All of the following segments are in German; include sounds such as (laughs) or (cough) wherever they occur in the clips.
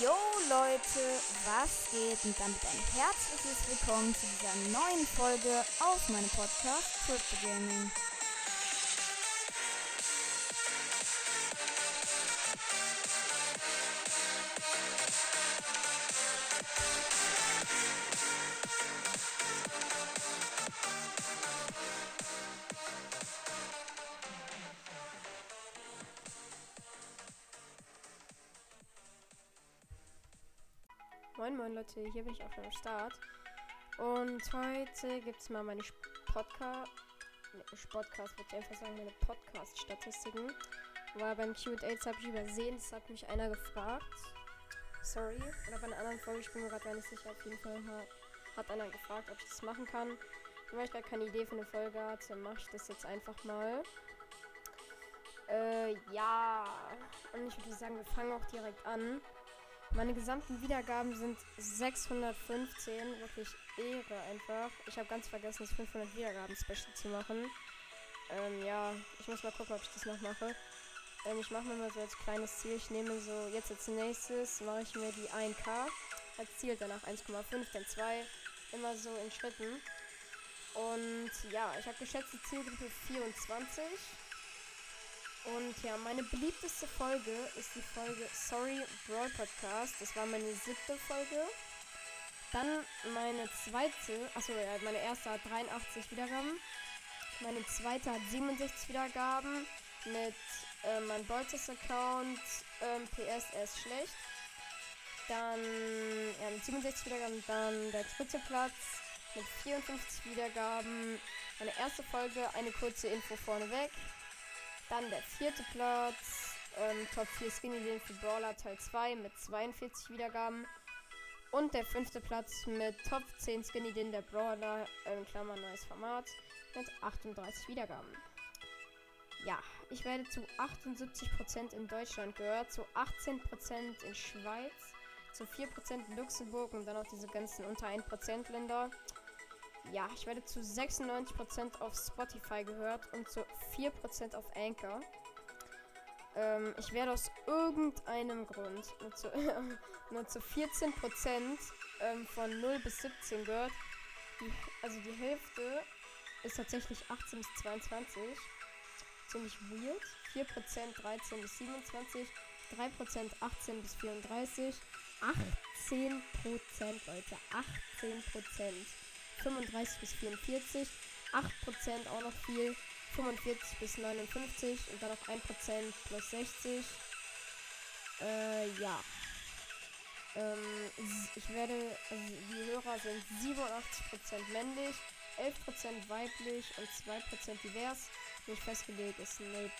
Yo Leute, was geht? Und damit ein herzliches Willkommen zu dieser neuen Folge auf meinem Podcast Crypto Gaming. Moin Moin Leute, hier bin ich auch schon am Start. Und heute gibt es mal meine Podcast, ne, Podcast würde ich einfach sagen, meine Podcast-Statistiken. Weil beim QAs habe ich übersehen, das hat mich einer gefragt. Sorry. Oder bei einer anderen Folge, ich bin mir gerade gar nicht sicher. Auf jeden Fall hat einer gefragt, ob ich das machen kann. Weil ich da keine Idee für eine Folge hatte, mache ich das jetzt einfach mal. Äh, ja. Und ich würde sagen, wir fangen auch direkt an. Meine gesamten Wiedergaben sind 615. Wirklich Ehre einfach. Ich habe ganz vergessen, das 500 Wiedergaben-Special zu machen. Ähm, ja, ich muss mal gucken, ob ich das noch mache. Ähm, ich mache mir mal so als kleines Ziel. Ich nehme so, jetzt als nächstes mache ich mir die 1K als Ziel. Danach 1,5, dann 2. Immer so in Schritten. Und ja, ich habe geschätzte Zielgruppe 24. Und ja, meine beliebteste Folge ist die Folge Sorry Brawl Podcast. Das war meine siebte Folge. Dann meine zweite, achso, ja, meine erste hat 83 Wiedergaben. Meine zweite hat 67 Wiedergaben mit äh, meinem Boltes Account. Ähm, PS, er ist schlecht. Dann, ja, mit 67 Wiedergaben. Dann der dritte Platz mit 54 Wiedergaben. Meine erste Folge, eine kurze Info vorneweg. Dann der vierte Platz, ähm, Top 4 Skinny Lane für Brawler Teil 2 mit 42 Wiedergaben. Und der fünfte Platz mit Top 10 Skinny Din der Brawler, in Klammern neues Format, mit 38 Wiedergaben. Ja, ich werde zu 78% in Deutschland gehört, zu 18% in Schweiz, zu 4% in Luxemburg und dann auch diese ganzen unter 1% Länder. Ja, ich werde zu 96% auf Spotify gehört und zu 4% auf Anchor. Ähm, ich werde aus irgendeinem Grund nur zu, (laughs) nur zu 14% ähm, von 0 bis 17 gehört. Die, also die Hälfte ist tatsächlich 18 bis 22. Ziemlich weird. 4% 13 bis 27. 3% 18 bis 34. 18% Leute. 18%. 35 bis 44, 8% auch noch viel, 45 bis 59 und dann noch 1% plus 60. Äh, ja. Ähm, ich werde, also die Hörer sind 87% männlich, 11% weiblich und 2% divers. Nicht festgelegt ist 0%.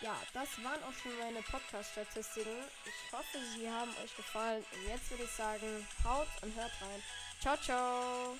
Ja, das waren auch schon meine Podcast-Statistiken. Ich hoffe, sie haben euch gefallen. Und jetzt würde ich sagen, haut und hört rein. Ciao, ciao.